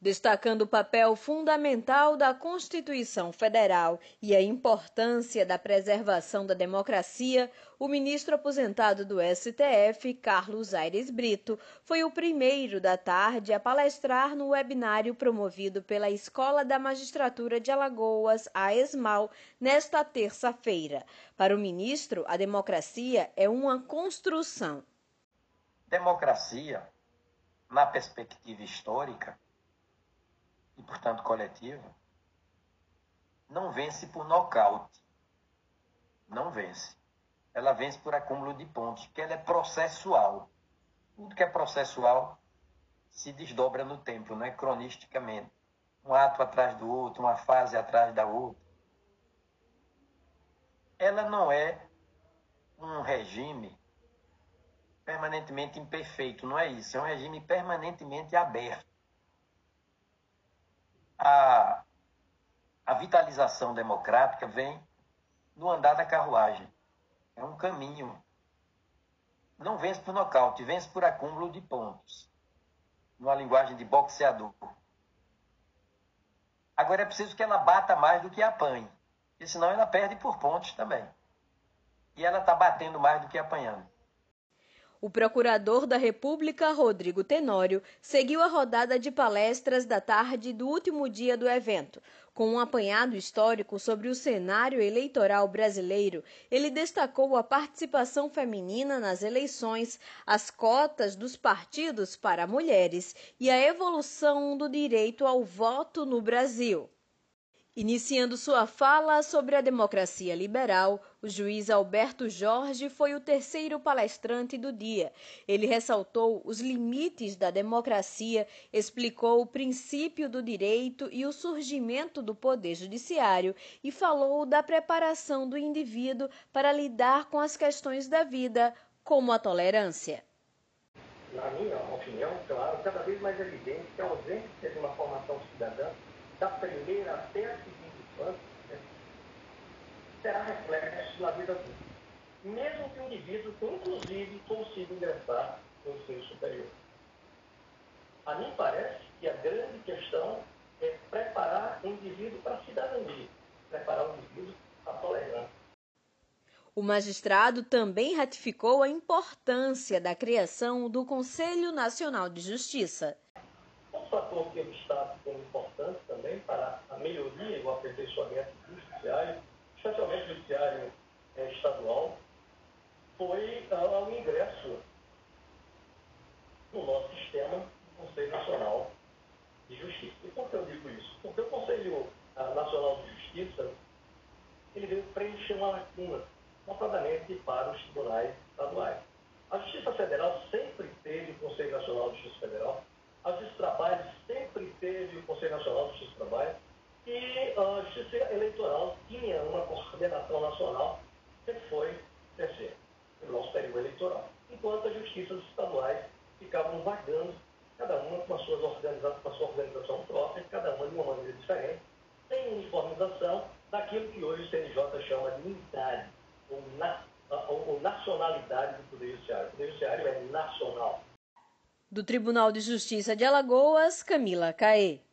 Destacando o papel fundamental da Constituição Federal e a importância da preservação da democracia, o ministro aposentado do STF, Carlos Aires Brito, foi o primeiro da tarde a palestrar no webinário promovido pela Escola da Magistratura de Alagoas, a ESMAL, nesta terça-feira. Para o ministro, a democracia é uma construção. Democracia, na perspectiva histórica, e, portanto, coletiva, não vence por nocaute. Não vence. Ela vence por acúmulo de pontos, porque ela é processual. Tudo que é processual se desdobra no tempo, não é cronisticamente. Um ato atrás do outro, uma fase atrás da outra. Ela não é um regime permanentemente imperfeito, não é isso. É um regime permanentemente aberto a, a vitalização democrática vem no andar da carruagem. É um caminho. Não vence por nocaute, vence por acúmulo de pontos. Numa linguagem de boxeador. Agora é preciso que ela bata mais do que apanhe. Porque senão ela perde por pontos também. E ela está batendo mais do que apanhando. O procurador da República, Rodrigo Tenório, seguiu a rodada de palestras da tarde do último dia do evento. Com um apanhado histórico sobre o cenário eleitoral brasileiro, ele destacou a participação feminina nas eleições, as cotas dos partidos para mulheres e a evolução do direito ao voto no Brasil. Iniciando sua fala sobre a democracia liberal, o juiz Alberto Jorge foi o terceiro palestrante do dia. Ele ressaltou os limites da democracia, explicou o princípio do direito e o surgimento do poder judiciário e falou da preparação do indivíduo para lidar com as questões da vida, como a tolerância. Na minha opinião, claro, cada vez mais evidente que a ausência de uma formação cidadã da primeira até a será reflexo na vida adulta. Mesmo que o indivíduo, inclusive, consiga ingressar no ensino superior. A mim parece que a grande questão é preparar o indivíduo para a cidadania, preparar o indivíduo para a tolerância. O magistrado também ratificou a importância da criação do Conselho Nacional de Justiça. Um fator que eu destaco como importante também para a melhoria e o aperfeiçoamento do judiciário, especialmente o judiciário é, estadual, foi uh, o ingresso no nosso sistema do Conselho Nacional de Justiça. E por que eu digo isso? Porque o Conselho uh, Nacional de Justiça ele veio preencher uma lacuna, notadamente para os tribunais estaduais. A Justiça Federal sempre teve o Conselho Nacional de Justiça Federal a Justiça do Trabalho sempre teve o Conselho Nacional de Justiça do Trabalho e a Justiça Eleitoral tinha uma coordenação nacional que foi crescer no nosso período eleitoral. Enquanto as justiças estaduais ficavam vagando, cada uma com a, suas organizações, com a sua organização própria, cada uma de uma maneira diferente, sem uniformização daquilo que hoje o CNJ chama de unidade ou, na, ou nacionalidade do Poder Judiciário. O Poder Judiciário é nacional. Do Tribunal de Justiça de Alagoas, Camila Caê.